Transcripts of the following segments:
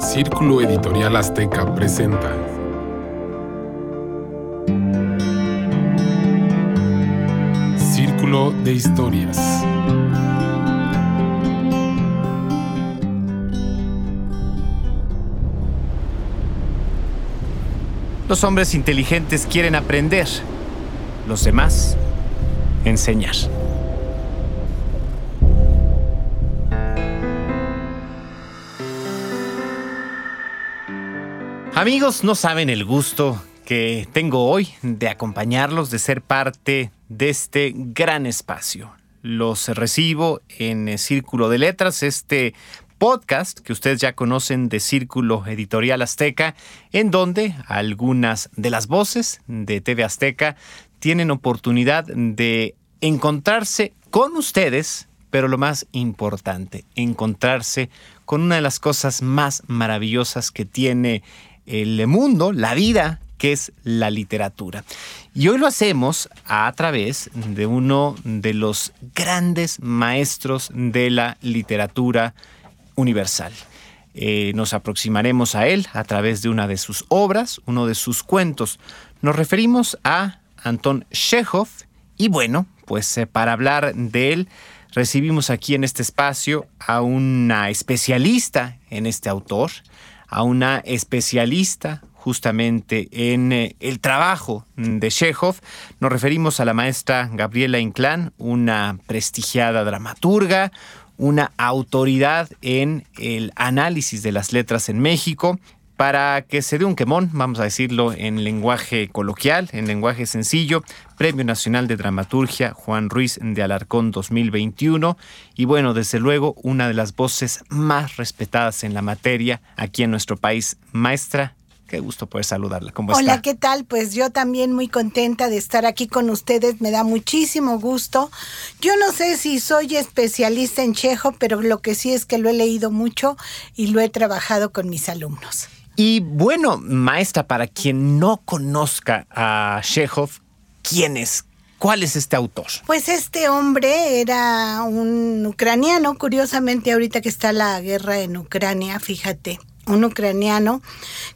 Círculo Editorial Azteca presenta. Círculo de Historias. Los hombres inteligentes quieren aprender, los demás enseñar. Amigos, no saben el gusto que tengo hoy de acompañarlos, de ser parte de este gran espacio. Los recibo en Círculo de Letras, este podcast que ustedes ya conocen de Círculo Editorial Azteca, en donde algunas de las voces de TV Azteca tienen oportunidad de encontrarse con ustedes, pero lo más importante, encontrarse con una de las cosas más maravillosas que tiene el mundo, la vida, que es la literatura. Y hoy lo hacemos a través de uno de los grandes maestros de la literatura universal. Eh, nos aproximaremos a él a través de una de sus obras, uno de sus cuentos. Nos referimos a Anton Chekhov y bueno, pues eh, para hablar de él recibimos aquí en este espacio a una especialista en este autor, a una especialista justamente en eh, el trabajo de Chekhov. Nos referimos a la maestra Gabriela Inclán, una prestigiada dramaturga, una autoridad en el análisis de las letras en México. Para que se dé un quemón, vamos a decirlo en lenguaje coloquial, en lenguaje sencillo, Premio Nacional de Dramaturgia Juan Ruiz de Alarcón 2021 y bueno, desde luego una de las voces más respetadas en la materia aquí en nuestro país. Maestra, Qué gusto poder saludarla. ¿Cómo Hola, ¿qué tal? Pues yo también muy contenta de estar aquí con ustedes. Me da muchísimo gusto. Yo no sé si soy especialista en Chejo, pero lo que sí es que lo he leído mucho y lo he trabajado con mis alumnos. Y bueno, maestra, para quien no conozca a Chekhov, ¿quién es? ¿Cuál es este autor? Pues este hombre era un ucraniano, curiosamente ahorita que está la guerra en Ucrania, fíjate, un ucraniano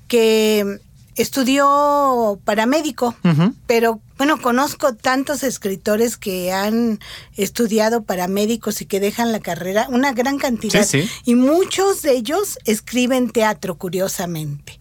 que estudió paramédico, pero bueno, conozco tantos escritores que han estudiado paramédicos y que dejan la carrera, una gran cantidad. Y muchos de ellos escriben teatro, curiosamente.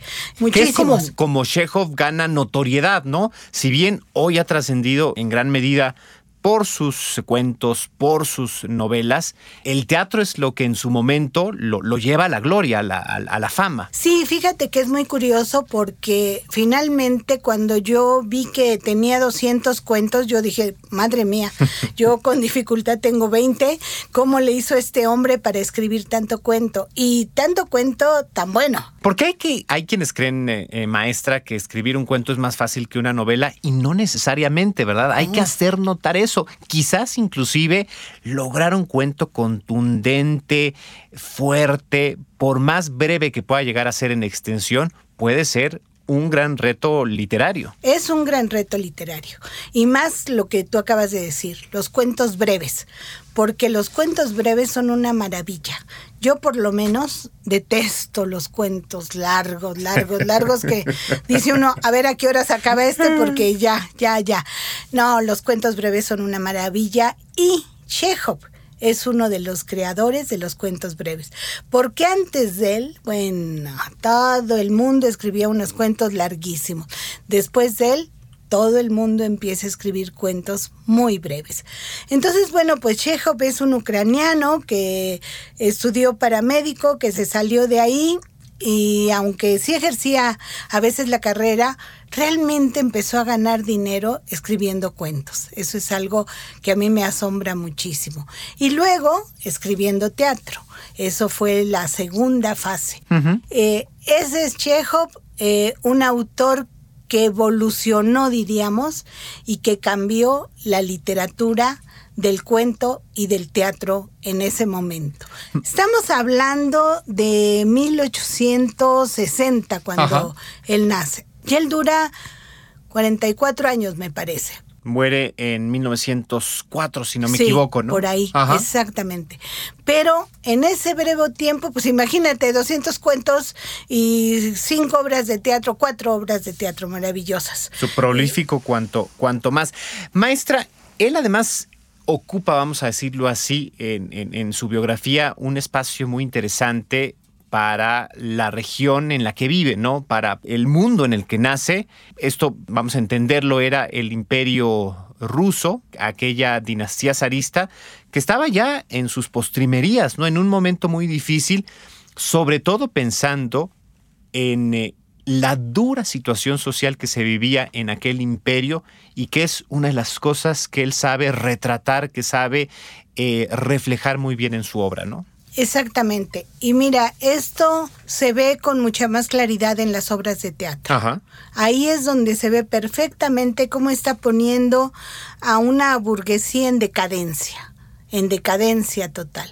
Que es como, como Chekhov gana notoriedad, ¿no? Si bien hoy ha trascendido en gran medida por sus cuentos, por sus novelas, el teatro es lo que en su momento lo, lleva a la gloria, a la, a la, fama. Sí, fíjate que es muy curioso porque finalmente cuando yo vi que tenía 200 cuentos, yo dije, madre mía, yo con dificultad tengo 20, ¿cómo le hizo este hombre para escribir tanto cuento? Y tanto cuento tan bueno. Porque hay, que, hay quienes creen, eh, eh, maestra, que escribir un cuento es más fácil que una novela y no necesariamente, ¿verdad? Hay que hacer notar eso. Quizás inclusive lograr un cuento contundente, fuerte, por más breve que pueda llegar a ser en extensión, puede ser un gran reto literario. Es un gran reto literario. Y más lo que tú acabas de decir, los cuentos breves, porque los cuentos breves son una maravilla. Yo por lo menos detesto los cuentos largos, largos, largos que dice uno, a ver a qué hora se acaba este porque ya, ya, ya. No, los cuentos breves son una maravilla y Chekhov es uno de los creadores de los cuentos breves. Porque antes de él, bueno, todo el mundo escribía unos cuentos larguísimos. Después de él, todo el mundo empieza a escribir cuentos muy breves. Entonces, bueno, pues Chekhov es un ucraniano que estudió paramédico, que se salió de ahí y aunque sí ejercía a veces la carrera, realmente empezó a ganar dinero escribiendo cuentos. Eso es algo que a mí me asombra muchísimo. Y luego escribiendo teatro. Eso fue la segunda fase. Eh, ese es Chekhov, eh, un autor que evolucionó, diríamos, y que cambió la literatura del cuento y del teatro en ese momento. Estamos hablando de 1860 cuando él nace. Y él dura 44 años, me parece. Muere en 1904, si no me Sí, equivoco, ¿no? Por ahí, Ajá. exactamente. Pero en ese breve tiempo, pues imagínate, 200 cuentos y cinco obras de teatro, cuatro obras de teatro maravillosas. Su prolífico cuanto, cuanto más. Maestra, él además ocupa, vamos a decirlo así, en, en- en su biografía un espacio muy interesante para la región en la que vive, ¿no? Para el mundo en el que nace. Esto, vamos a entenderlo, era el imperio ruso, aquella dinastía zarista, que estaba ya en sus postrimerías, ¿no? En un momento muy difícil, sobre todo pensando en eh, la dura situación social que se vivía en aquel imperio y que es una de las cosas que él sabe retratar, que sabe eh, reflejar muy bien en su obra, ¿no? Exactamente. Y mira, esto se ve con mucha más claridad en las obras de teatro. Ajá. Ahí es donde se ve perfectamente cómo está poniendo a una burguesía en decadencia, en decadencia total.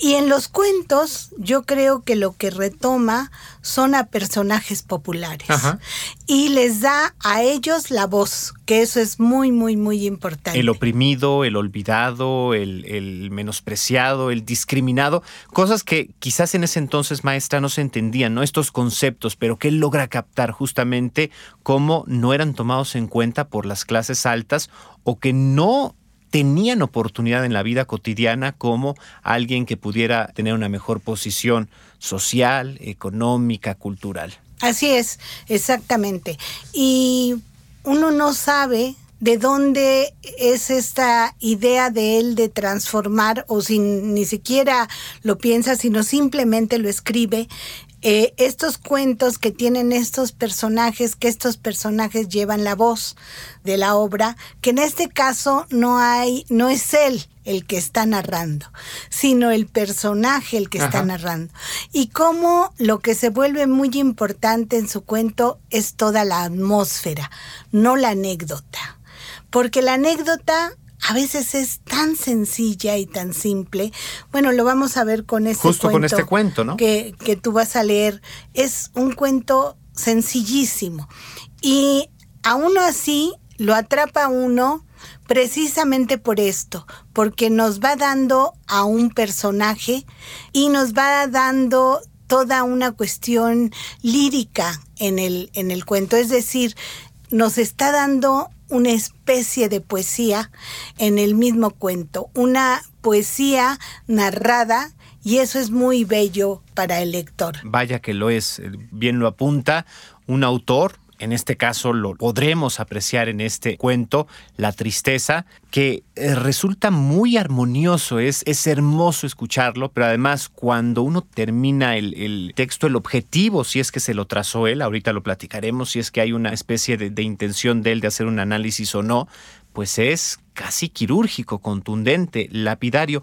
Y en los cuentos yo creo que lo que retoma son a personajes populares Ajá. y les da a ellos la voz, que eso es muy, muy, muy importante. El oprimido, el olvidado, el, el menospreciado, el discriminado, cosas que quizás en ese entonces, maestra, no se entendían, ¿no? Estos conceptos, pero que él logra captar justamente cómo no eran tomados en cuenta por las clases altas o que no tenían oportunidad en la vida cotidiana como alguien que pudiera tener una mejor posición social, económica, cultural. Así es, exactamente. Y uno no sabe de dónde es esta idea de él de transformar o sin ni siquiera lo piensa, sino simplemente lo escribe. Eh, estos cuentos que tienen estos personajes, que estos personajes llevan la voz de la obra, que en este caso no hay, no es él el que está narrando, sino el personaje el que está narrando. Y cómo lo que se vuelve muy importante en su cuento es toda la atmósfera, no la anécdota. Porque la anécdota a veces es tan sencilla y tan simple. Bueno, lo vamos a ver con este Justo cuento. con este cuento, ¿no? Que, que tú vas a leer. Es un cuento sencillísimo. Y aún así lo atrapa uno precisamente por esto, porque nos va dando a un personaje y nos va dando toda una cuestión lírica en el, en el cuento. Es decir, nos está dando una especie de poesía en el mismo cuento, una poesía narrada y eso es muy bello para el lector. Vaya que lo es, eh, bien lo apunta, un autor, en este caso lo podremos apreciar en este cuento, La tristeza, que eh, resulta muy armonioso, es, es hermoso escucharlo, pero además cuando uno termina el, el texto, el objetivo, si es que se lo trazó él, ahorita lo platicaremos, si es que hay una especie de, de intención de él de hacer un análisis o no, pues es casi quirúrgico, contundente, lapidario.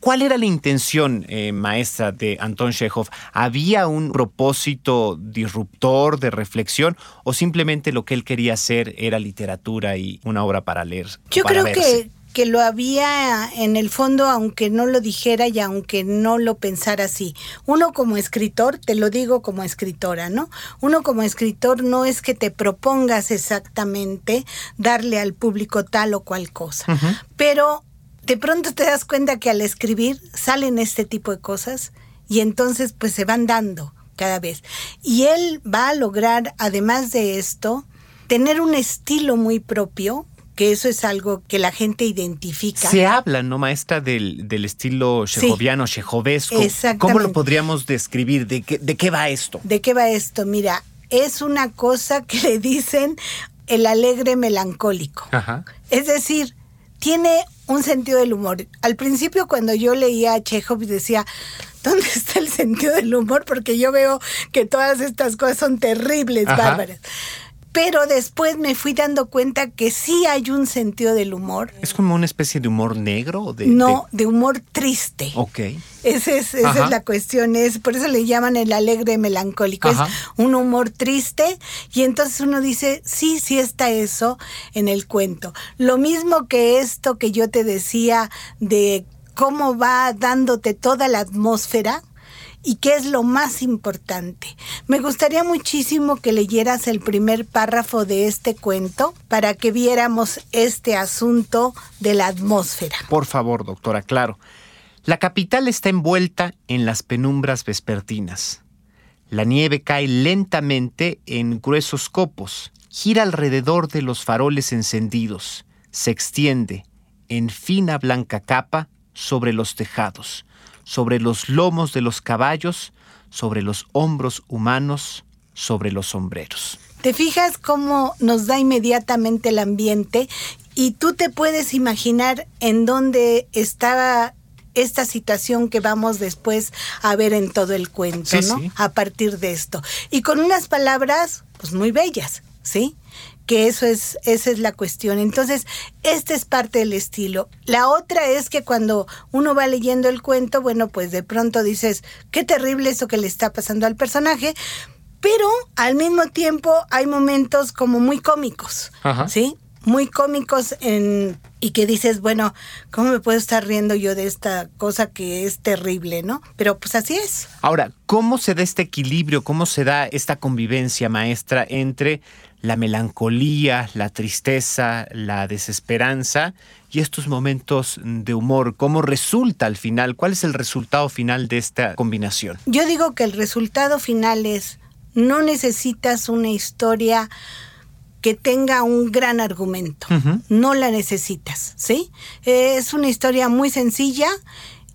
¿Cuál era la intención, eh, maestra, de Anton Chekhov? ¿Había un propósito disruptor de reflexión o simplemente lo que él quería hacer era literatura y una obra para leer? Yo para creo verse? que, que lo había en el fondo, aunque no lo dijera y aunque no lo pensara así. Uno como escritor, te lo digo como escritora, ¿no? Uno como escritor no es que te propongas exactamente darle al público tal o cual cosa, pero de pronto te das cuenta que al escribir salen este tipo de cosas y entonces pues se van dando cada vez. Y él va a lograr, además de esto, tener un estilo muy propio, que eso es algo que la gente identifica. Se habla, ¿no, maestra, del, del estilo chejoviano, chejovesco? Exactamente. ¿Cómo lo podríamos describir? ¿De qué, ¿De qué va esto? ¿De qué va esto? Mira, es una cosa que le dicen el alegre melancólico. Ajá. Es decir, tiene un sentido del humor. Al principio cuando yo leía a Chekhov decía, ¿dónde está el sentido del humor? Porque yo veo que todas estas cosas son terribles, Ajá. bárbaras. Pero después me fui dando cuenta que sí hay un sentido del humor. ¿Es como una especie de humor negro? De, no, de humor triste. Ok. Esa es, esa Ajá. es la cuestión, es por eso le llaman el alegre melancólico, Ajá. es un humor triste y entonces uno dice, sí, sí está eso en el cuento. Lo mismo que esto que yo te decía de cómo va dándote toda la atmósfera y qué es lo más importante. Me gustaría muchísimo que leyeras el primer párrafo de este cuento para que viéramos este asunto de la atmósfera. Por favor, doctora, claro. La capital está envuelta en las penumbras vespertinas. La nieve cae lentamente en gruesos copos, gira alrededor de los faroles encendidos, se extiende en fina blanca capa sobre los tejados, sobre los lomos de los caballos, sobre los hombros humanos, sobre los sombreros. ¿Te fijas cómo nos da inmediatamente el ambiente? Y tú te puedes imaginar en dónde estaba esta situación que vamos después a ver en todo el cuento, ¿no? A partir de esto. Y con unas palabras, pues muy bellas, ¿sí? Que eso es, esa es la cuestión. Entonces, este es parte del estilo. La otra es que cuando uno va leyendo el cuento, bueno, pues de pronto dices, qué terrible eso que le está pasando al personaje, pero al mismo tiempo hay momentos como muy cómicos, ¿sí? Muy cómicos en, y que dices, bueno, ¿cómo me puedo estar riendo yo de esta cosa que es terrible, no? Pero pues así es. Ahora, ¿cómo se da este equilibrio, cómo se da esta convivencia maestra entre la melancolía, la tristeza, la desesperanza y estos momentos de humor. ¿Cómo resulta al final? ¿Cuál es el resultado final de esta combinación? Yo digo que el resultado final es, no necesitas una historia que tenga un gran argumento. No la necesitas, ¿sí? Es una historia muy sencilla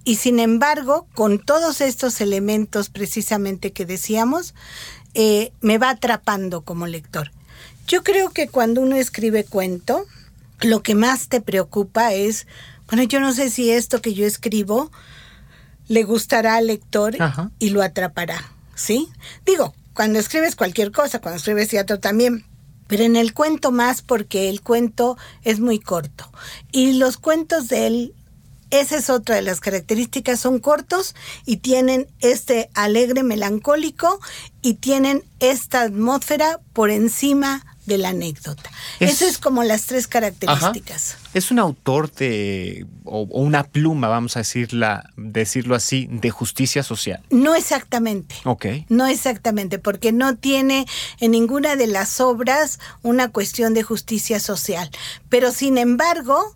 y sin embargo, con todos estos elementos precisamente que decíamos, eh, me va atrapando como lector. Yo creo que cuando uno escribe cuento, lo que más te preocupa es, bueno, yo no sé si esto que yo escribo le gustará al lector y lo atrapará, ¿sí? Digo, cuando escribes cualquier cosa, cuando escribes teatro también, pero en el cuento más porque el cuento es muy corto. Y los cuentos de él, esa es otra de las características, son cortos y tienen este alegre melancólico y tienen esta atmósfera por encima de la anécdota. Eso es como las tres características. Es un autor de, o, una pluma, vamos a decirla, decirlo así, de justicia social. No exactamente. Ok. No exactamente, porque no tiene en ninguna de las obras una cuestión de justicia social. Pero sin embargo,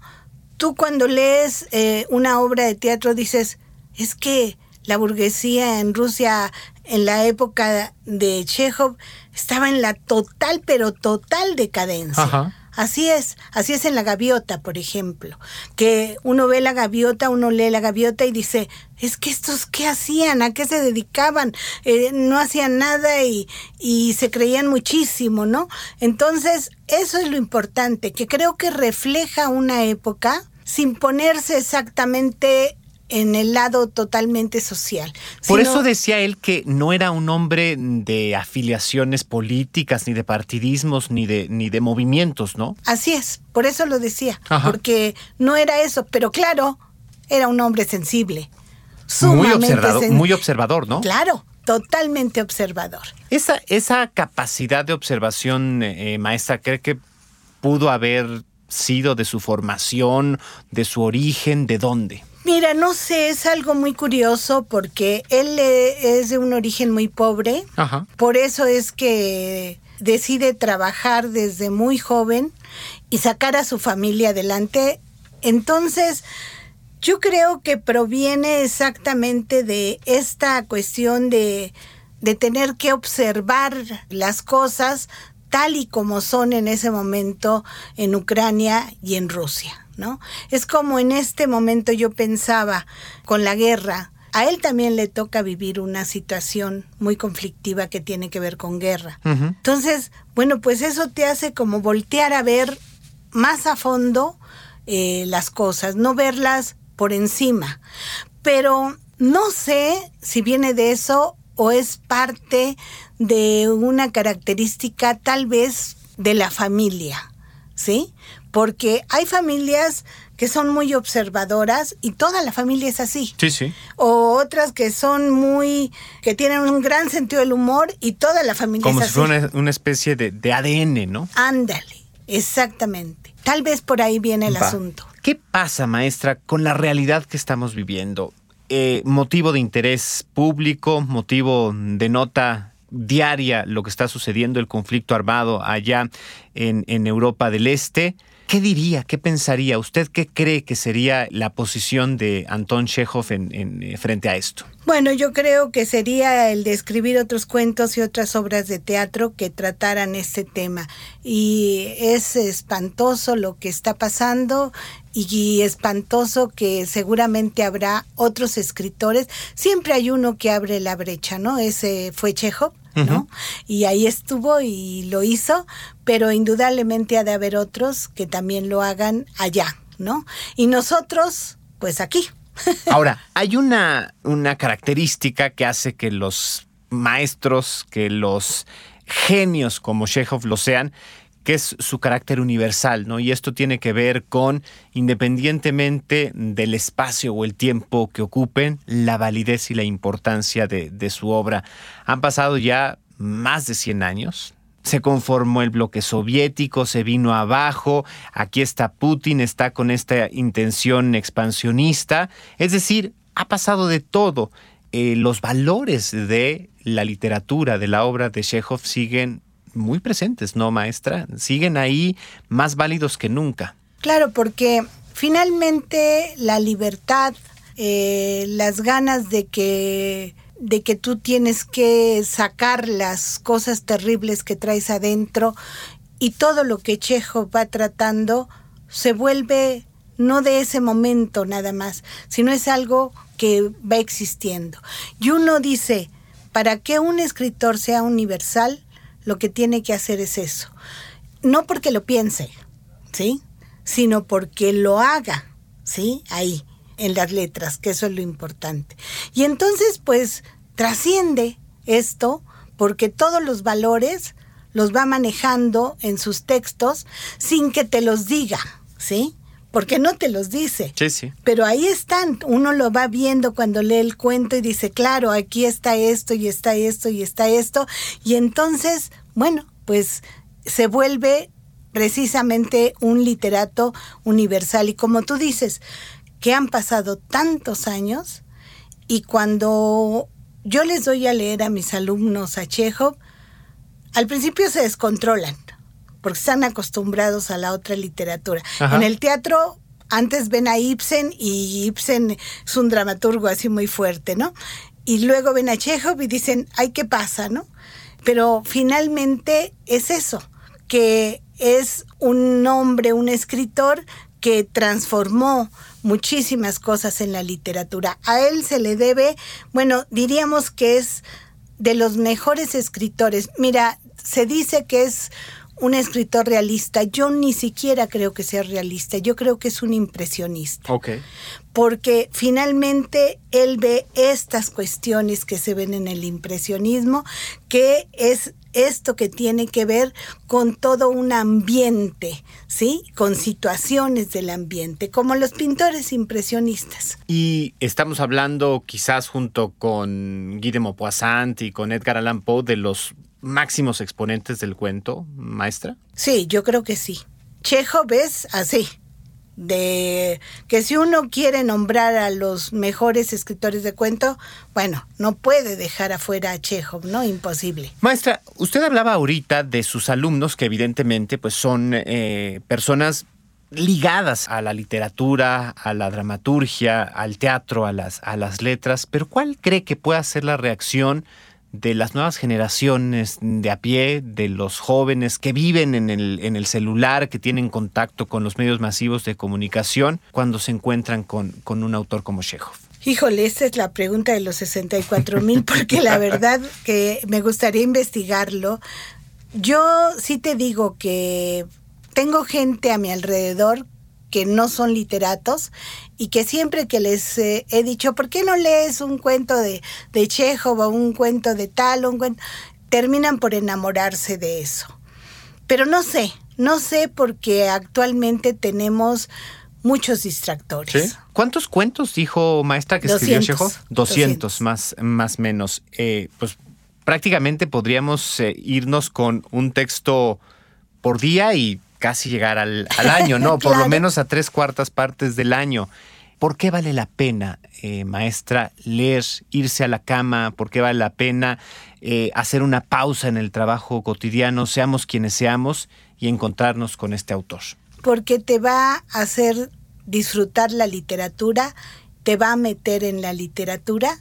tú cuando lees eh, una obra de teatro dices, es que la burguesía en Rusia en la época de Chekhov estaba en la total, pero total decadencia. Así es, así es en la gaviota, por ejemplo, que uno ve la gaviota, uno lee la gaviota y dice, es que estos qué hacían, a qué se dedicaban, eh, no hacían nada y, y se creían muchísimo, ¿no? Entonces, eso es lo importante, que creo que refleja una época sin ponerse exactamente en el lado totalmente social. Por eso decía él que no era un hombre de afiliaciones políticas, ni de partidismos, ni de, ni de movimientos, ¿no? Así es, por eso lo decía, porque no era eso, pero claro, era un hombre sensible. Muy observador, muy observador, ¿no? Claro, totalmente observador. Esa, esa capacidad de observación, eh, maestra, ¿cree que pudo haber sido de su formación, de su origen, de dónde? Mira, no sé, es algo muy curioso porque él es de un origen muy pobre. Por eso es que decide trabajar desde muy joven y sacar a su familia adelante. Entonces, yo creo que proviene exactamente de esta cuestión de, de tener que observar las cosas tal y como son en ese momento en Ucrania y en Rusia. ¿No? Es como en este momento yo pensaba con la guerra, a él también le toca vivir una situación muy conflictiva que tiene que ver con guerra. Entonces, bueno, pues eso te hace como voltear a ver más a fondo eh, las cosas, no verlas por encima. Pero no sé si viene de eso o es parte de una característica tal vez de la familia, ¿sí? Porque hay familias que son muy observadoras y toda la familia es así. Sí, sí. O otras que son muy, que tienen un gran sentido del humor y toda la familia es así. Como si fuera una, especie de, ADN, ¿no? Ándale, exactamente. Tal vez por ahí viene el asunto. ¿Qué pasa, maestra, con la realidad que estamos viviendo? eh, motivo de interés público, motivo de nota diaria lo que está sucediendo, el conflicto armado allá en, en Europa del Este. ¿Qué diría, qué pensaría? ¿Usted qué cree que sería la posición de Anton Chekhov en, eh, frente a esto? Bueno, yo creo que sería el de escribir otros cuentos y otras obras de teatro que trataran este tema. Y es espantoso lo que está pasando y espantoso que seguramente habrá otros escritores. Siempre hay uno que abre la brecha, ¿no? Ese fue Chekhov. ¿no? Y ahí estuvo y lo hizo, pero indudablemente ha de haber otros que también lo hagan allá, ¿no? Y nosotros, pues aquí. Ahora, hay una, una característica que hace que los maestros, que los genios como Chekhov lo sean, que es su carácter universal, ¿no? Y esto tiene que ver con, independientemente del espacio o el tiempo que ocupen, la validez y la importancia de, de su obra. Han pasado ya más de 100 años, se conformó el bloque soviético, se vino abajo, aquí está Putin, está con esta intención expansionista, es decir, ha pasado de todo. Eh, los valores de la literatura, de la obra de Chekhov siguen muy presentes, ¿no, maestra? Siguen ahí más válidos que nunca. Claro, porque finalmente la libertad, eh, las ganas de que de que tú tienes que sacar las cosas terribles que traes adentro y todo lo que Chejo va tratando se vuelve no de ese momento nada más, sino es algo que va existiendo. Y uno dice, para que un escritor sea universal, lo que tiene que hacer es eso. No porque lo piense, ¿sí? Sino porque lo haga, ¿sí? Ahí, en las letras, que eso es lo importante. Y entonces, pues, trasciende esto porque todos los valores los va manejando en sus textos sin que te los diga, ¿sí? Porque no te los dice. Sí, sí. Pero ahí están, uno lo va viendo cuando lee el cuento y dice, claro, aquí está esto y está esto y está esto. Y entonces, bueno, pues se vuelve precisamente un literato universal. Y como tú dices, que han pasado tantos años y cuando yo les doy a leer a mis alumnos a Chekhov, al principio se descontrolan porque están acostumbrados a la otra literatura. En el teatro antes ven a Ibsen y Ibsen es un dramaturgo así muy fuerte, ¿no? Y luego ven a Chekhov y dicen, ay, ¿qué pasa, no? Pero finalmente es eso, que es un hombre, un escritor que transformó muchísimas cosas en la literatura. A él se le debe, bueno, diríamos que es de los mejores escritores. Mira, se dice que es un escritor realista. Yo ni siquiera creo que sea realista. Yo creo que es un impresionista. Ok. Porque finalmente él ve estas cuestiones que se ven en el impresionismo, que es esto que tiene que ver con todo un ambiente, ¿sí? Con situaciones del ambiente, como los pintores impresionistas. Y estamos hablando quizás junto con Guillermo Poissant y con Edgar Allan Poe de los máximos exponentes del cuento, maestra? Sí, yo creo que sí. Chekhov es así, de que si uno quiere nombrar a los mejores escritores de cuento, bueno, no puede dejar afuera a Chekhov, ¿no? Imposible. Maestra, usted hablaba ahorita de sus alumnos que evidentemente pues son eh, personas ligadas a la literatura, a la dramaturgia, al teatro, a las, a las letras, pero ¿cuál cree que pueda ser la reacción de las nuevas generaciones de a pie, de los jóvenes que viven en el, en el celular, que tienen contacto con los medios masivos de comunicación, cuando se encuentran con, con un autor como Chekhov? Híjole, esta es la pregunta de los 64 mil, porque la verdad que me gustaría investigarlo. Yo sí te digo que tengo gente a mi alrededor que no son literatos y que siempre que les eh, he dicho, ¿por qué no lees un cuento de, de Chekhov o un cuento de tal, un cuento? terminan por enamorarse de eso. Pero no sé, no sé porque actualmente tenemos muchos distractores. ¿Cuántos cuentos dijo maestra que escribió Chekhov? 200, más más menos. Eh, pues prácticamente podríamos eh, irnos con un texto por día y casi llegar al, año, ¿no? Por lo menos a tres cuartas partes del año. ¿Por qué vale la pena, eh, maestra, leer, irse a la cama? ¿Por qué vale la pena eh, hacer una pausa en el trabajo cotidiano, seamos quienes seamos, y encontrarnos con este autor? Porque te va a hacer disfrutar la literatura, te va a meter en la literatura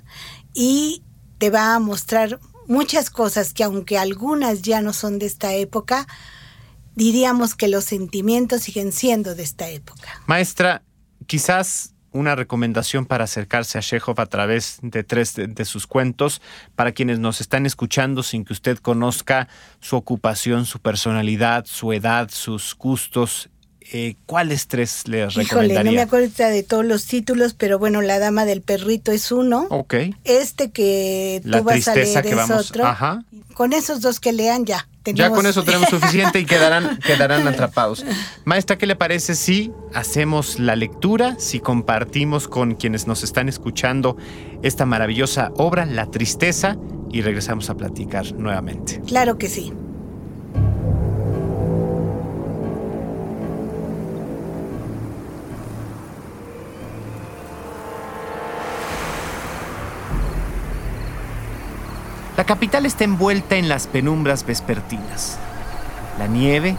y te va a mostrar muchas cosas que aunque algunas ya no son de esta época, diríamos que los sentimientos siguen siendo de esta época. Maestra, quizás una recomendación para acercarse a Chekhov a través de tres de, sus cuentos, para quienes nos están escuchando sin que usted conozca su ocupación, su personalidad, su edad, sus gustos. Eh, ¿Cuáles tres le recomendaría? Híjole, no me acuerdo de todos los títulos, pero bueno, La Dama del Perrito es uno. Ok. Este que tú vas a leer es otro. Ajá. Con esos dos que lean ya. Ya con eso tenemos suficiente y quedarán, quedarán atrapados. Maestra, ¿qué le parece si hacemos la lectura, si compartimos con quienes nos están escuchando esta maravillosa obra, La Tristeza, y regresamos a platicar nuevamente? Claro que sí. Capital está envuelta en las penumbras vespertinas. La nieve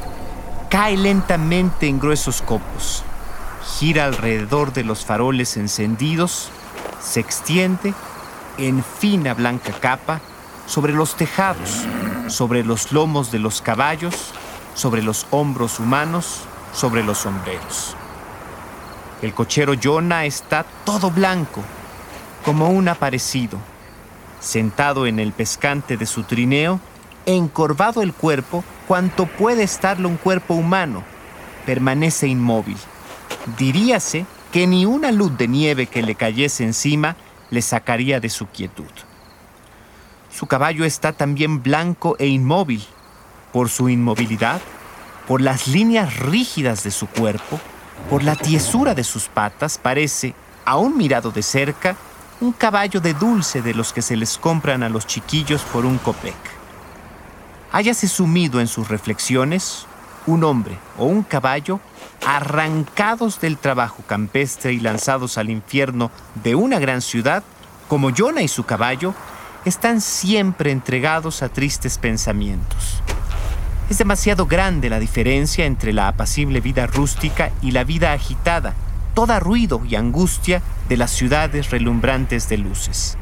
cae lentamente en gruesos copos, gira alrededor de los faroles encendidos, se extiende en fina blanca capa sobre los tejados, sobre los lomos de los caballos, sobre los hombros humanos, sobre los sombreros. El cochero Jonah está todo blanco, como un aparecido sentado en el pescante de su trineo, encorvado el cuerpo cuanto puede estarlo un cuerpo humano, permanece inmóvil. Diríase que ni una luz de nieve que le cayese encima le sacaría de su quietud. Su caballo está también blanco e inmóvil. Por su inmovilidad, por las líneas rígidas de su cuerpo, por la tiesura de sus patas, parece, aún mirado de cerca, un caballo de dulce de los que se les compran a los chiquillos por un copec. Háyase sumido en sus reflexiones un hombre o un caballo arrancados del trabajo campestre y lanzados al infierno de una gran ciudad, como Jonah y su caballo, están siempre entregados a tristes pensamientos. Es demasiado grande la diferencia entre la apacible vida rústica y la vida agitada, toda ruido y angustia de las ciudades relumbrantes de luces.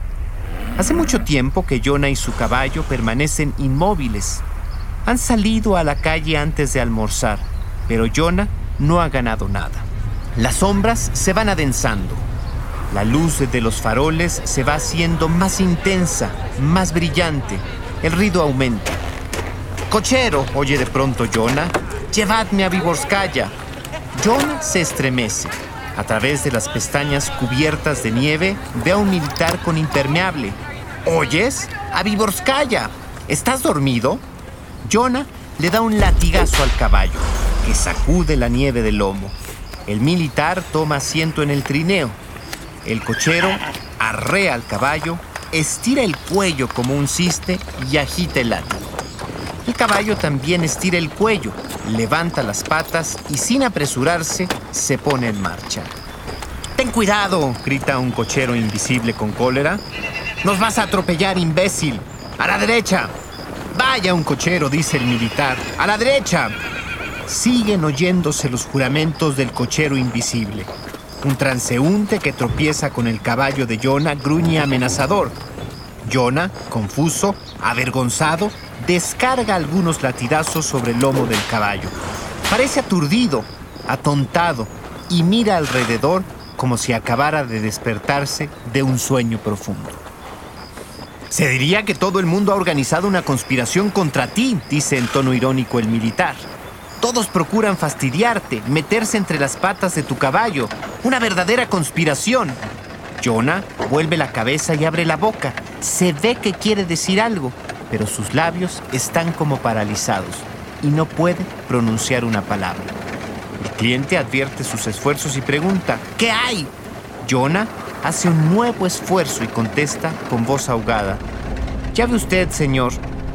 Hace mucho tiempo que Jonah y su caballo permanecen inmóviles. Han salido a la calle antes de almorzar, pero Jonah no ha ganado nada. Las sombras se van adensando. La luz de los faroles se va haciendo más intensa, más brillante. El ruido aumenta. Cochero, oye de pronto Jonah, llevadme a Viborskaya. Jonah se estremece. A través de las pestañas cubiertas de nieve, ve a un militar con impermeable. ¿Oyes? A Viborskaya. ¿Estás dormido? Jonah le da un latigazo al caballo, que sacude la nieve del lomo. El militar toma asiento en el trineo. El cochero arrea al caballo, estira el cuello como un ciste y agita el látigo. El caballo también estira el cuello, levanta las patas y sin apresurarse se pone en marcha. Ten cuidado, grita un cochero invisible con cólera. Nos vas a atropellar, imbécil. A la derecha. Vaya un cochero, dice el militar. A la derecha. Siguen oyéndose los juramentos del cochero invisible. Un transeúnte que tropieza con el caballo de Jonah gruñe amenazador. Jonah, confuso, avergonzado, descarga algunos latigazos sobre el lomo del caballo. Parece aturdido, atontado, y mira alrededor como si acabara de despertarse de un sueño profundo. Se diría que todo el mundo ha organizado una conspiración contra ti, dice en tono irónico el militar. Todos procuran fastidiarte, meterse entre las patas de tu caballo. Una verdadera conspiración. Jonah vuelve la cabeza y abre la boca. Se ve que quiere decir algo, pero sus labios están como paralizados y no puede pronunciar una palabra. El cliente advierte sus esfuerzos y pregunta, ¿qué hay? Jonah hace un nuevo esfuerzo y contesta con voz ahogada, ya ve usted, señor,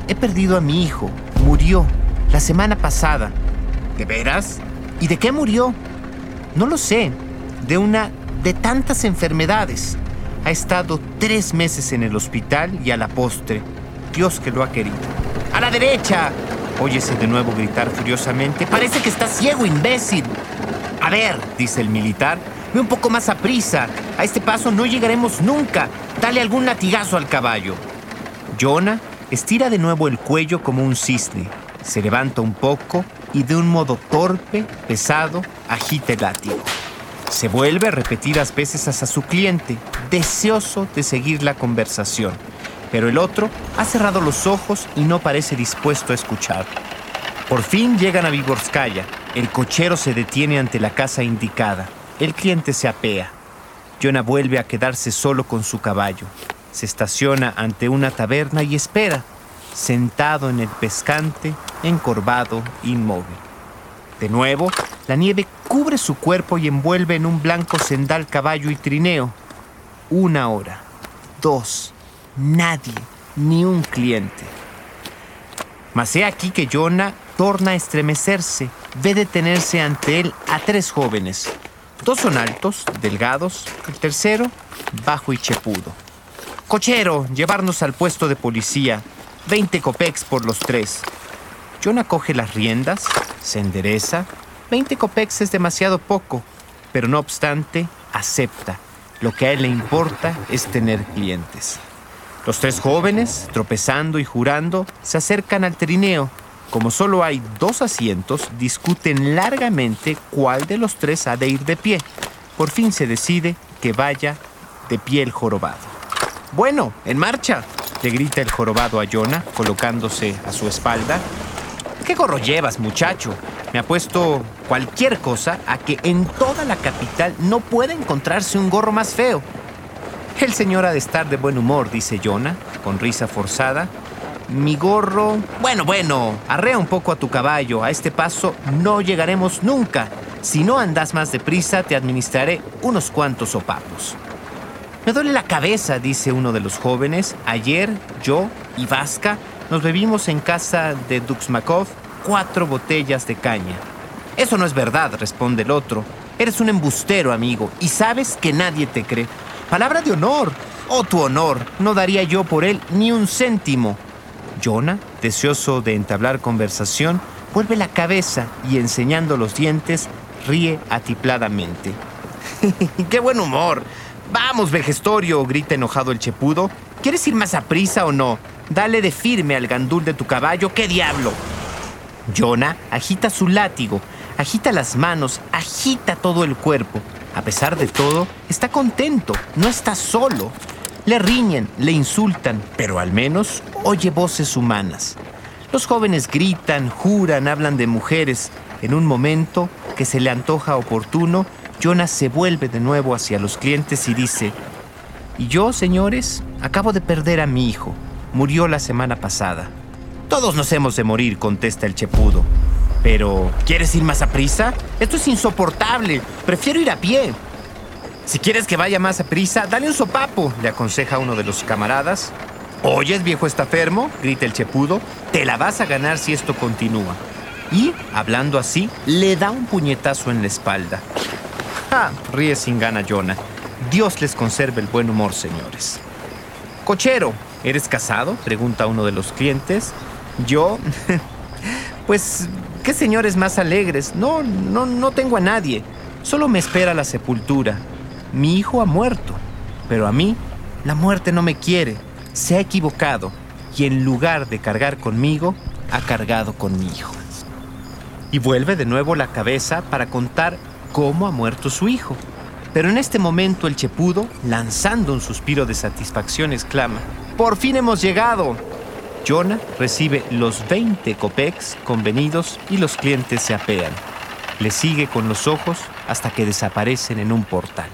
he perdido a mi hijo, murió la semana pasada. ¿De veras? ¿Y de qué murió? No lo sé, de una de tantas enfermedades. Ha estado tres meses en el hospital y a la postre. Dios que lo ha querido. ¡A la derecha! Óyese de nuevo gritar furiosamente. Parece que está ciego, imbécil. A ver, dice el militar, ve un poco más a prisa. A este paso no llegaremos nunca. Dale algún latigazo al caballo. Jonah estira de nuevo el cuello como un cisne. Se levanta un poco y de un modo torpe, pesado, agita el látigo. Se vuelve repetidas veces hacia su cliente, deseoso de seguir la conversación pero el otro ha cerrado los ojos y no parece dispuesto a escuchar. Por fin llegan a Vigorskaya. El cochero se detiene ante la casa indicada. El cliente se apea. Jonah vuelve a quedarse solo con su caballo. Se estaciona ante una taberna y espera, sentado en el pescante, encorvado, inmóvil. De nuevo, la nieve cubre su cuerpo y envuelve en un blanco sendal caballo y trineo. Una hora, dos, nadie, ni un cliente. Mas he aquí que Jonah torna a estremecerse, ve detenerse ante él a tres jóvenes. Dos son altos, delgados, el tercero bajo y chepudo. Cochero, llevarnos al puesto de policía. Veinte copex por los tres. Jonah coge las riendas, se endereza. Veinte copex es demasiado poco, pero no obstante, acepta. Lo que a él le importa es tener clientes. Los tres jóvenes, tropezando y jurando, se acercan al trineo. Como solo hay dos asientos, discuten largamente cuál de los tres ha de ir de pie. Por fin se decide que vaya de pie el jorobado. Bueno, en marcha, le grita el jorobado a Jonah, colocándose a su espalda. ¿Qué gorro llevas, muchacho? Me ha puesto cualquier cosa a que en toda la capital no pueda encontrarse un gorro más feo. El señor ha de estar de buen humor, dice Jonah, con risa forzada. Mi gorro... Bueno, bueno, arrea un poco a tu caballo. A este paso no llegaremos nunca. Si no andas más deprisa, te administraré unos cuantos sopapos. Me duele la cabeza, dice uno de los jóvenes. Ayer yo y Vasca nos bebimos en casa de Duxmakov cuatro botellas de caña. Eso no es verdad, responde el otro. Eres un embustero, amigo, y sabes que nadie te cree. Palabra de honor. Oh, tu honor. No daría yo por él ni un céntimo. Jonah, deseoso de entablar conversación, vuelve la cabeza y enseñando los dientes, ríe atipladamente. ¡Qué buen humor! Vamos, vejestorio, grita enojado el chepudo. ¿Quieres ir más a prisa o no? Dale de firme al gandul de tu caballo, ¡qué diablo! Jonah agita su látigo, agita las manos, agita todo el cuerpo. A pesar de todo, está contento, no está solo. Le riñen, le insultan, pero al menos oye voces humanas. Los jóvenes gritan, juran, hablan de mujeres. En un momento que se le antoja oportuno, Jonas se vuelve de nuevo hacia los clientes y dice, y yo, señores, acabo de perder a mi hijo. Murió la semana pasada. Todos nos hemos de morir, contesta el chepudo. Pero, ¿quieres ir más a prisa? Esto es insoportable. Prefiero ir a pie. Si quieres que vaya más a prisa, dale un sopapo, le aconseja uno de los camaradas. ¿Oyes, viejo estafermo? grita el chepudo. Te la vas a ganar si esto continúa. Y, hablando así, le da un puñetazo en la espalda. ¡Ja! ríe sin gana Jonah. Dios les conserve el buen humor, señores. Cochero, ¿eres casado? pregunta uno de los clientes. Yo, pues ¿Qué señores más alegres? No, no, no tengo a nadie. Solo me espera la sepultura. Mi hijo ha muerto, pero a mí la muerte no me quiere. Se ha equivocado y en lugar de cargar conmigo, ha cargado con mi hijo. Y vuelve de nuevo la cabeza para contar cómo ha muerto su hijo. Pero en este momento el chepudo, lanzando un suspiro de satisfacción, exclama, ¡Por fin hemos llegado! Jonah recibe los 20 copex convenidos y los clientes se apean. Le sigue con los ojos hasta que desaparecen en un portal.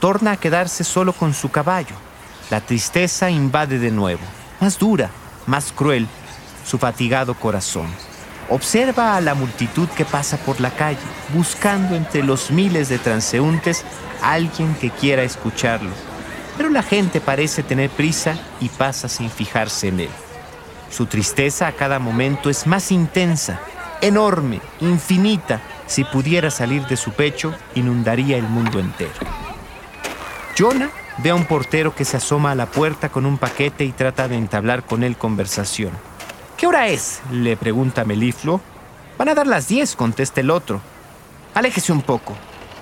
Torna a quedarse solo con su caballo. La tristeza invade de nuevo, más dura, más cruel, su fatigado corazón. Observa a la multitud que pasa por la calle, buscando entre los miles de transeúntes a alguien que quiera escucharlo pero la gente parece tener prisa y pasa sin fijarse en él. Su tristeza a cada momento es más intensa, enorme, infinita, si pudiera salir de su pecho, inundaría el mundo entero. Jonah ve a un portero que se asoma a la puerta con un paquete y trata de entablar con él conversación. ¿Qué hora es? le pregunta Melifluo. Van a dar las diez, contesta el otro. Aléjese un poco.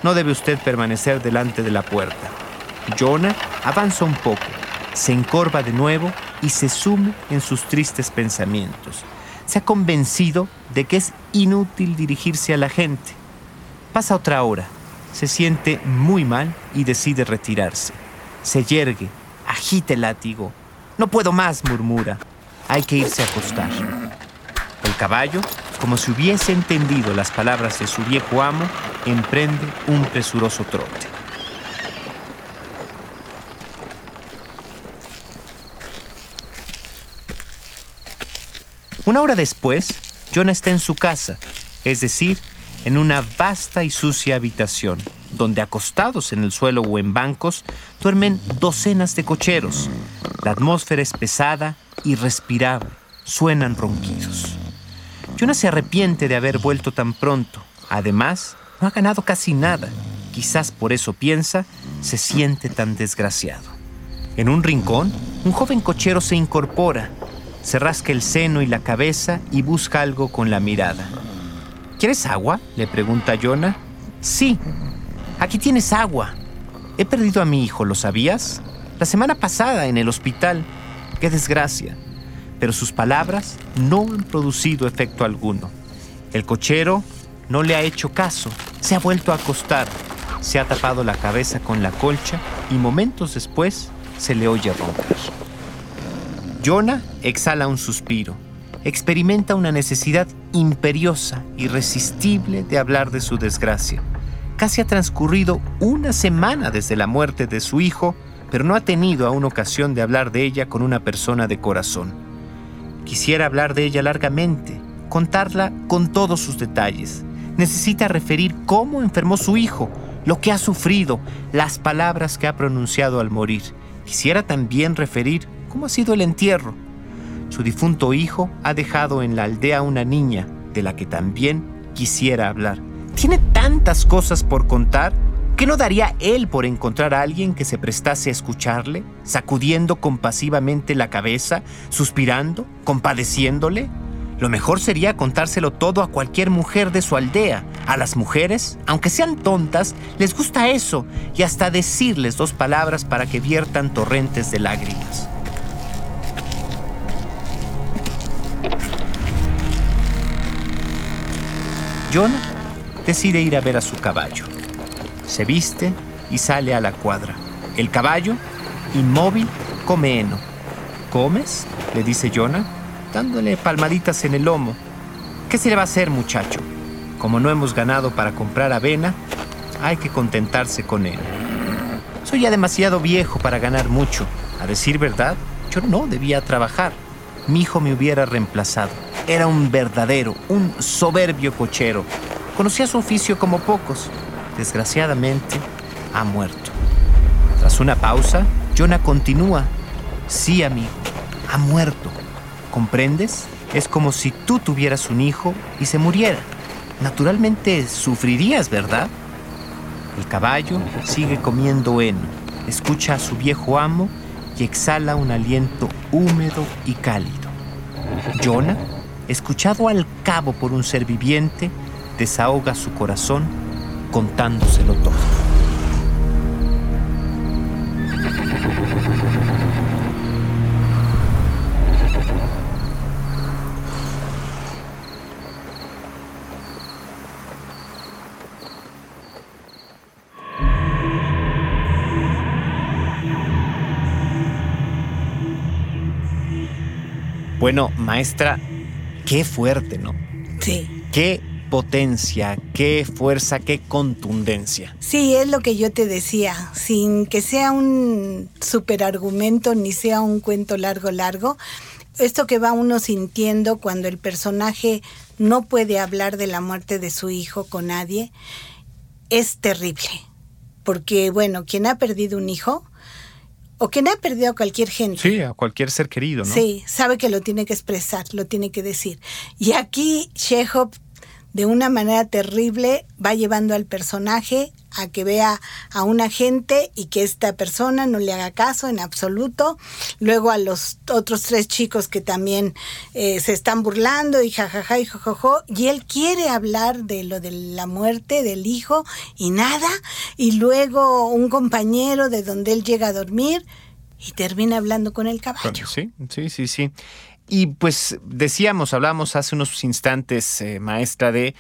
No debe usted permanecer delante de la puerta. Jonah avanza un poco, se encorva de nuevo y se sume en sus tristes pensamientos. Se ha convencido de que es inútil dirigirse a la gente. Pasa otra hora, se siente muy mal y decide retirarse. Se yergue, agita el látigo. No puedo más, murmura. Hay que irse a acostar. El caballo, como si hubiese entendido las palabras de su viejo amo, emprende un presuroso trote. Una hora después, John está en su casa, es decir, en una vasta y sucia habitación, donde acostados en el suelo o en bancos duermen docenas de cocheros. La atmósfera es pesada y respirable, suenan ronquidos. Jonah se arrepiente de haber vuelto tan pronto. Además, no ha ganado casi nada. Quizás por eso piensa, se siente tan desgraciado. En un rincón, un joven cochero se incorpora, se rasca el seno y la cabeza y busca algo con la mirada. ¿Quieres agua? le pregunta Jonah. Sí, aquí tienes agua. He perdido a mi hijo, ¿lo sabías? La semana pasada en el hospital. Qué desgracia. Pero sus palabras no han producido efecto alguno. El cochero no le ha hecho caso. Se ha vuelto a acostar. Se ha tapado la cabeza con la colcha y momentos después se le oye roncar. Jonah exhala un suspiro. Experimenta una necesidad imperiosa, irresistible de hablar de su desgracia. Casi ha transcurrido una semana desde la muerte de su hijo, pero no ha tenido aún ocasión de hablar de ella con una persona de corazón. Quisiera hablar de ella largamente, contarla con todos sus detalles. Necesita referir cómo enfermó su hijo, lo que ha sufrido, las palabras que ha pronunciado al morir. Quisiera también referir cómo ha sido el entierro. Su difunto hijo ha dejado en la aldea una niña de la que también quisiera hablar. Tiene tantas cosas por contar ¿Qué no daría él por encontrar a alguien que se prestase a escucharle, sacudiendo compasivamente la cabeza, suspirando, compadeciéndole? Lo mejor sería contárselo todo a cualquier mujer de su aldea. A las mujeres, aunque sean tontas, les gusta eso y hasta decirles dos palabras para que viertan torrentes de lágrimas. John decide ir a ver a su caballo. Se viste y sale a la cuadra. El caballo, inmóvil, come heno. ¿Comes? le dice Jonah, dándole palmaditas en el lomo. ¿Qué se le va a hacer, muchacho? Como no hemos ganado para comprar avena, hay que contentarse con él. Soy ya demasiado viejo para ganar mucho. A decir verdad, yo no debía trabajar. Mi hijo me hubiera reemplazado. Era un verdadero, un soberbio cochero. Conocía su oficio como pocos desgraciadamente, ha muerto. Tras una pausa, Jonah continúa. Sí, amigo, ha muerto. ¿Comprendes? Es como si tú tuvieras un hijo y se muriera. Naturalmente sufrirías, ¿verdad? El caballo sigue comiendo heno, escucha a su viejo amo y exhala un aliento húmedo y cálido. Jonah, escuchado al cabo por un ser viviente, desahoga su corazón contándoselo todo. Bueno, maestra, qué fuerte, ¿no? Sí. Qué potencia, qué fuerza, qué contundencia. Sí, es lo que yo te decía, sin que sea un superargumento ni sea un cuento largo, largo. Esto que va uno sintiendo cuando el personaje no puede hablar de la muerte de su hijo con nadie es terrible. Porque, bueno, quien ha perdido un hijo, o quien ha perdido a cualquier gente. Sí, a cualquier ser querido, ¿no? Sí, sabe que lo tiene que expresar, lo tiene que decir. Y aquí Chekhov de una manera terrible va llevando al personaje a que vea a una gente y que esta persona no le haga caso en absoluto. Luego a los otros tres chicos que también eh, se están burlando y jajaja y jojojo. Y él quiere hablar de lo de la muerte del hijo y nada. Y luego un compañero de donde él llega a dormir y termina hablando con el caballo. Sí, sí, sí, sí. Y pues decíamos, hablamos hace unos instantes, eh, maestra, de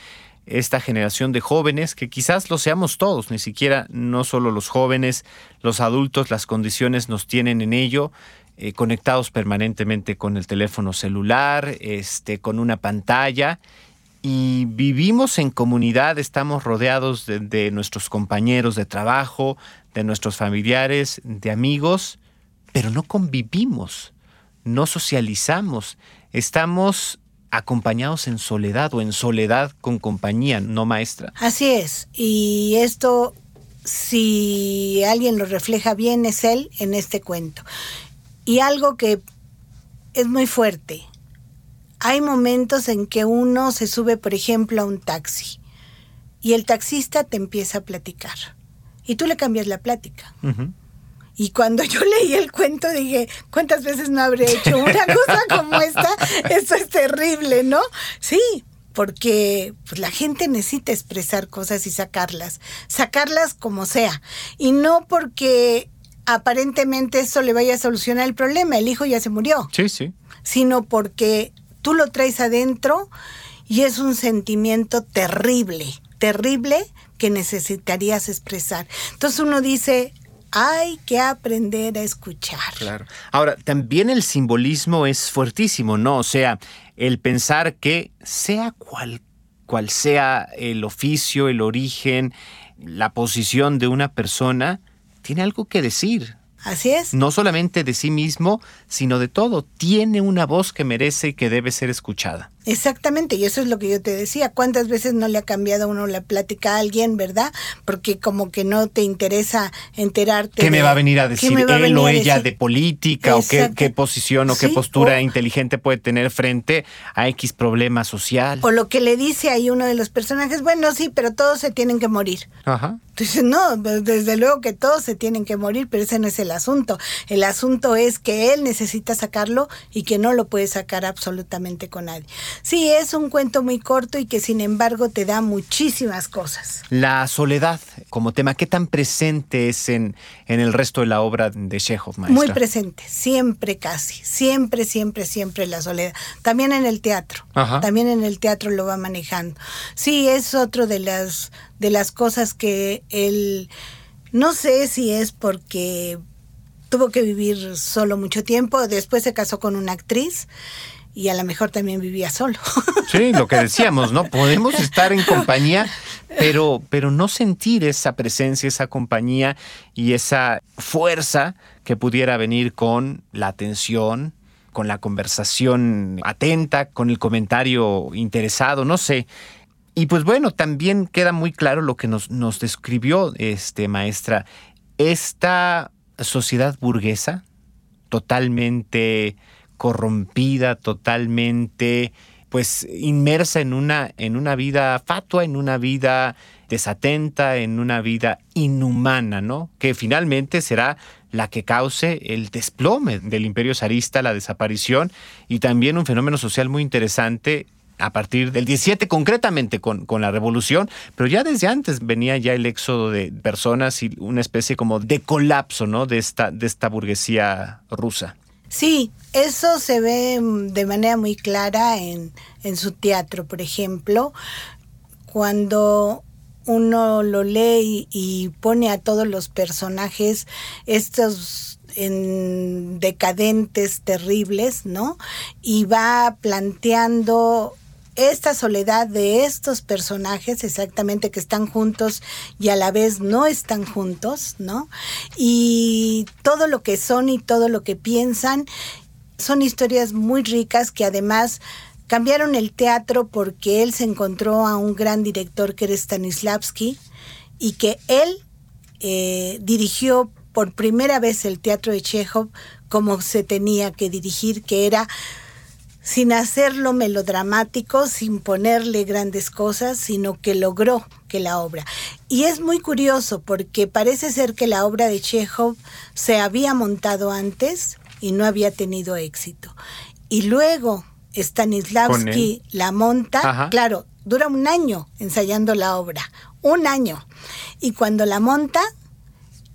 esta generación de jóvenes, que quizás lo seamos todos, ni siquiera no solo los jóvenes, los adultos, las condiciones nos tienen en ello, eh, conectados permanentemente con el teléfono celular, este, con una pantalla, y vivimos en comunidad, estamos rodeados de nuestros compañeros de trabajo, de nuestros familiares, de amigos, pero no convivimos, no socializamos, estamos acompañados en soledad o en soledad con compañía, no maestra. Así es, y esto, si alguien lo refleja bien, es él en este cuento. Y algo que es muy fuerte, hay momentos en que uno se sube, por ejemplo, a un taxi y el taxista te empieza a platicar y tú le cambias la plática. Y cuando yo leí el cuento dije, ¿cuántas veces no habré hecho una cosa como esta? Esto es terrible, ¿no? Sí, porque pues, la gente necesita expresar cosas y sacarlas, sacarlas como sea. Y no porque aparentemente eso le vaya a solucionar el problema, el hijo ya se murió. Sí, sí. Sino porque tú lo traes adentro y es un sentimiento terrible, terrible que necesitarías expresar. Entonces uno dice, hay que aprender a escuchar. Claro. Ahora, también el simbolismo es fuertísimo, ¿no? O sea, el pensar que sea cual, cual sea el oficio, el origen, la posición de una persona, tiene algo que decir. Así es. No solamente de sí mismo, sino de todo. Tiene una voz que merece y que debe ser escuchada. Exactamente, y eso es lo que yo te decía. ¿Cuántas veces no le ha cambiado uno la plática a alguien, verdad? Porque como que no te interesa enterarte. ¿Qué me va a venir a decir él o ella de política o qué, posición o qué postura inteligente puede tener frente a X problema social? O lo que le dice ahí uno de los personajes, bueno, sí, pero todos se tienen que morir. Ajá. Entonces, no, desde luego que todos se tienen que morir, pero ese no es el asunto. El asunto es que él necesita sacarlo y que no lo puede sacar absolutamente con nadie. Sí, es un cuento muy corto y que sin embargo te da muchísimas cosas. La soledad como tema, ¿qué tan presente es en, en el resto de la obra de Chekhov, maestra? Muy presente, siempre casi, siempre, siempre, siempre la soledad. También en el teatro, también en el teatro lo va manejando. Sí, es otro de las, de las cosas que él, no sé si es porque tuvo que vivir solo mucho tiempo, después se casó con una actriz y a lo mejor también vivía solo. Sí, lo que decíamos, ¿no? Podemos estar en compañía, pero, pero no sentir esa presencia, esa compañía y esa fuerza que pudiera venir con la atención, con la conversación atenta, con el comentario interesado, no sé. Y pues bueno, también queda muy claro lo que nos, nos describió este maestra, esta sociedad burguesa totalmente corrompida, totalmente pues inmersa en una, en una vida fatua, en una vida desatenta, en una vida inhumana, ¿no? Que finalmente será la que cause el desplome del imperio zarista, la desaparición y también un fenómeno social muy interesante a partir del 17 concretamente con, con, la revolución, pero ya desde antes venía ya el éxodo de personas y una especie como de colapso ¿no? de, esta, de esta burguesía rusa. Sí, eso se ve mm, de manera muy clara en, en su teatro, por ejemplo, cuando uno lo lee y, pone a todos los personajes estos en decadentes terribles, ¿no? Y va planteando esta soledad de estos personajes exactamente que están juntos y a la vez no están juntos, ¿no? Y todo lo que son y todo lo que piensan son historias muy ricas que además cambiaron el teatro porque él se encontró a un gran director que era Stanislavski y que él eh, dirigió por primera vez el teatro de Chekhov como se tenía que dirigir, que era sin hacerlo melodramático, sin ponerle grandes cosas, sino que logró que la obra. Y es muy curioso porque parece ser que la obra de Chekhov se había montado antes y no había tenido éxito. Y luego Stanislavski la monta, claro, dura un año ensayando la obra, un año. Y cuando la monta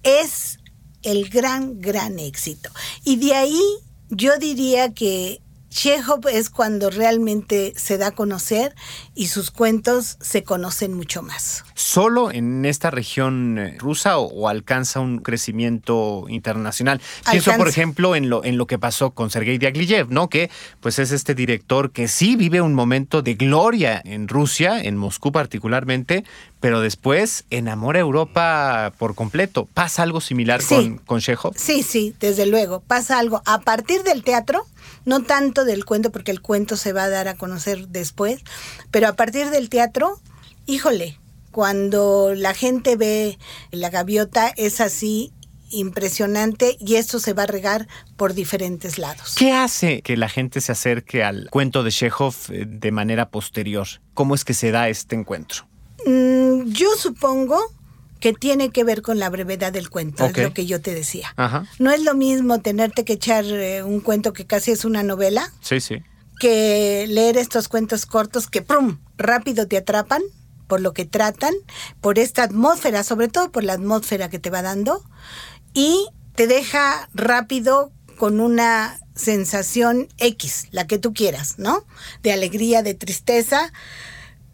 es el gran, gran éxito. Y de ahí yo diría que Chekhov es cuando realmente se da a conocer y sus cuentos se conocen mucho más. ¿Solo en esta región eh, rusa o, alcanza un crecimiento internacional? Pienso, por ejemplo, en lo, en lo que pasó con Sergei Diaghilev, ¿no? Que pues es este director que sí vive un momento de gloria en Rusia, en Moscú particularmente, pero después enamora a Europa por completo. ¿Pasa algo similar con, con Chekhov? Sí, sí, desde luego. Pasa algo. A partir del teatro, no tanto del cuento, porque el cuento se va a dar a conocer después, pero a partir del teatro, híjole, cuando la gente ve la gaviota es así impresionante y esto se va a regar por diferentes lados. ¿Qué hace que la gente se acerque al cuento de Chekhov eh, de manera posterior? ¿Cómo es que se da este encuentro? Mm, yo supongo que tiene que ver con la brevedad del cuento, es lo que yo te decía. No es lo mismo tenerte que echar eh, un cuento que casi es una novela. Sí, sí. Que leer estos cuentos cortos que prum, rápido te atrapan por lo que tratan, por esta atmósfera, sobre todo por la atmósfera que te va dando y te deja rápido con una sensación X, la que tú quieras, ¿no? De alegría, de tristeza,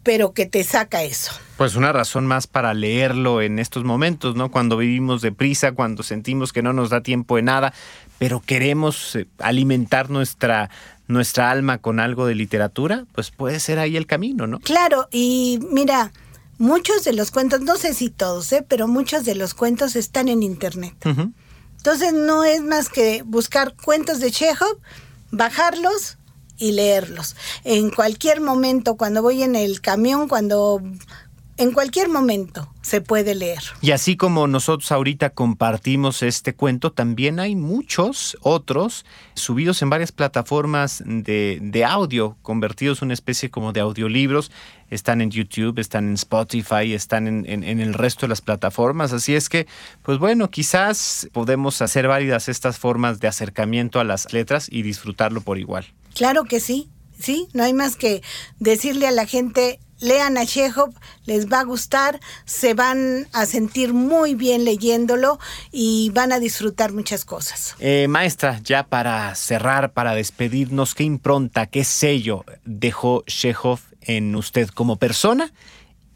pero que te saca eso. Pues una razón más para leerlo en estos momentos, ¿no? Cuando vivimos deprisa, cuando sentimos que no nos da tiempo de nada, pero queremos eh, alimentar nuestra nuestra alma con algo de literatura, pues puede ser ahí el camino, ¿no? Claro, y mira, muchos de los cuentos, no sé si todos, ¿eh? pero muchos de los cuentos están en internet. Entonces no es más que buscar cuentos de Chekhov, bajarlos y leerlos. En cualquier momento, cuando voy en el camión, cuando en cualquier momento se puede leer. Y así como nosotros ahorita compartimos este cuento, también hay muchos otros subidos en varias plataformas de, audio, convertidos en una especie como de audiolibros. Están en YouTube, están en Spotify, están en, en el resto de las plataformas. Así es que, pues bueno, quizás podemos hacer válidas estas formas de acercamiento a las letras y disfrutarlo por igual. Claro que sí, sí, no hay más que decirle a la gente, lean a Chekhov, les va a gustar, se van a sentir muy bien leyéndolo y van a disfrutar muchas cosas. Eh, maestra, ya para cerrar, para despedirnos, ¿qué impronta, qué sello dejó Chekhov en usted como persona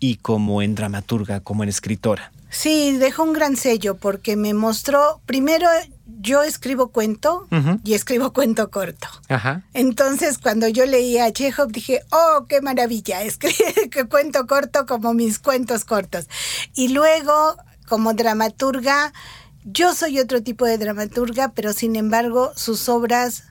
y como en dramaturga, como en escritora? Sí, dejó un gran sello porque me mostró, primero yo escribo cuento y escribo cuento corto. Entonces, cuando yo leía a Chekhov, dije, oh, qué maravilla, escribe cuento corto como mis cuentos cortos. Y luego, como dramaturga, yo soy otro tipo de dramaturga, pero sin embargo, sus obras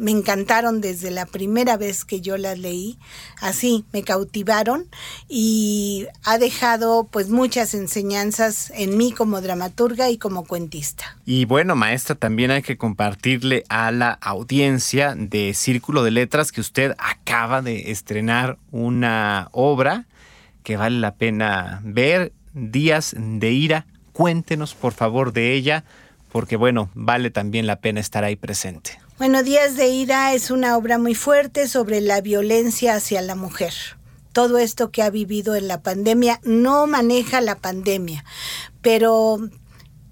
me encantaron desde la primera vez que yo las leí, así me cautivaron y ha dejado pues muchas enseñanzas en mí como dramaturga y como cuentista. Y bueno, maestra, también hay que compartirle a la audiencia de Círculo de Letras que usted acaba de estrenar una obra que vale la pena ver, Días de Ira. Cuéntenos por favor de ella, porque bueno, vale también la pena estar ahí presente. Bueno, Días de Ira es una obra muy fuerte sobre la violencia hacia la mujer. Todo esto que ha vivido en la pandemia no maneja la pandemia, pero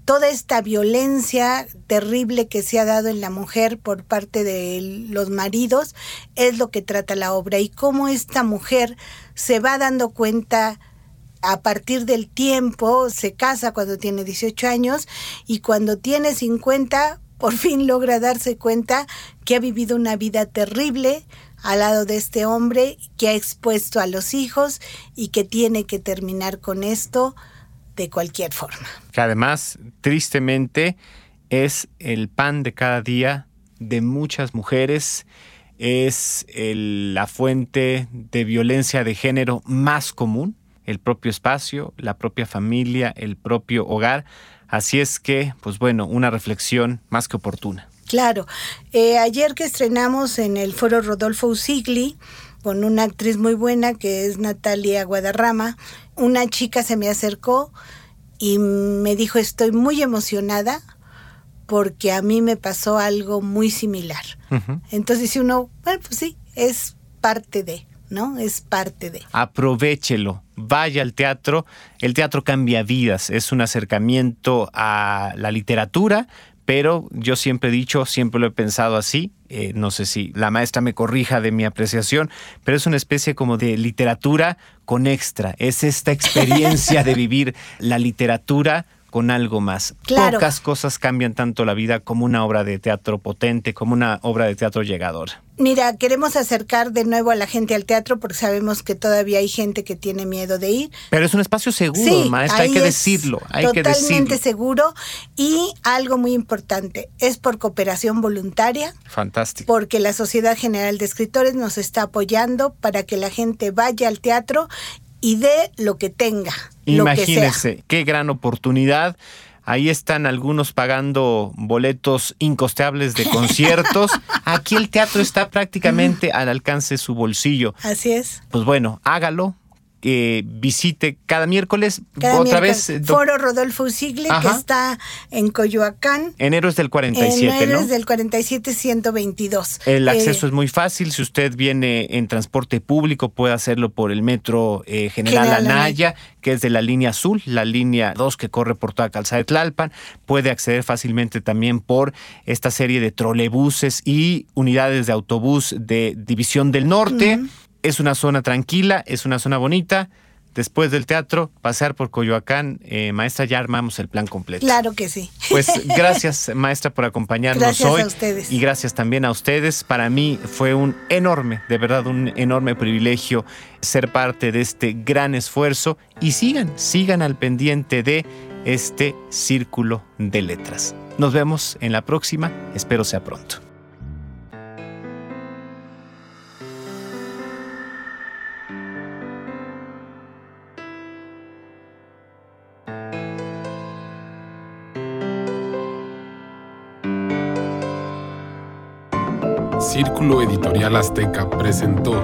toda esta violencia terrible que se ha dado en la mujer por parte de los maridos es lo que trata la obra y cómo esta mujer se va dando cuenta a partir del tiempo, se casa cuando tiene 18 años y cuando tiene 50 por fin logra darse cuenta que ha vivido una vida terrible al lado de este hombre que ha expuesto a los hijos y que tiene que terminar con esto de cualquier forma. Que además, tristemente, es el pan de cada día de muchas mujeres, es la fuente de violencia de género más común, el propio espacio, la propia familia, el propio hogar. Así es que, pues bueno, una reflexión más que oportuna. Claro. Eh, ayer que estrenamos en el foro Rodolfo Usigli, con una actriz muy buena que es Natalia Guadarrama, una chica se me acercó y me dijo, estoy muy emocionada porque a mí me pasó algo muy similar. Entonces dice uno, bueno, pues sí, es parte de, ¿no? Es parte de. Aprovechelo, vaya al teatro. El teatro cambia vidas, es un acercamiento a la literatura, pero yo siempre he dicho, siempre lo he pensado así, eh, no sé si la maestra me corrija de mi apreciación, pero es una especie como de literatura con extra, es esta experiencia de vivir la literatura con algo más. Pocas cosas cambian tanto la vida como una obra de teatro potente, como una obra de teatro llegadora. Mira, queremos acercar de nuevo a la gente al teatro porque sabemos que todavía hay gente que tiene miedo de ir. Pero es un espacio seguro, maestra, hay que decirlo. Hay totalmente seguro y algo muy importante, es por cooperación voluntaria. Fantástico. Porque la Sociedad General de Escritores nos está apoyando para que la gente vaya al teatro y dé lo que tenga. Imagínense, qué gran oportunidad. Ahí están algunos pagando boletos incosteables de conciertos. Aquí el teatro está prácticamente al alcance de su bolsillo. Así es. Pues bueno, hágalo, que visite cada miércoles. otra vez. Eh, Foro Rodolfo Usigle, que está en Coyoacán. Enero es del 47, Enero es del 47, 122. El acceso es muy fácil. Si usted viene en transporte público, puede hacerlo por el metro eh, General, Anaya, que es de la línea azul, la línea 2 que corre por toda calzada de Tlalpan. Puede acceder fácilmente también por esta serie de trolebuses y unidades de autobús de División del Norte. Es una zona tranquila, es una zona bonita. Después del teatro, pasar por Coyoacán, eh, maestra, ya armamos el plan completo. Claro que sí. Pues gracias, maestra, por acompañarnos gracias hoy. A ustedes. Y gracias también a ustedes. Para mí fue un enorme, de verdad, un enorme privilegio ser parte de este gran esfuerzo. Y sigan, sigan al pendiente de este círculo de letras. Nos vemos en la próxima. Espero sea pronto. Círculo Editorial Azteca presentó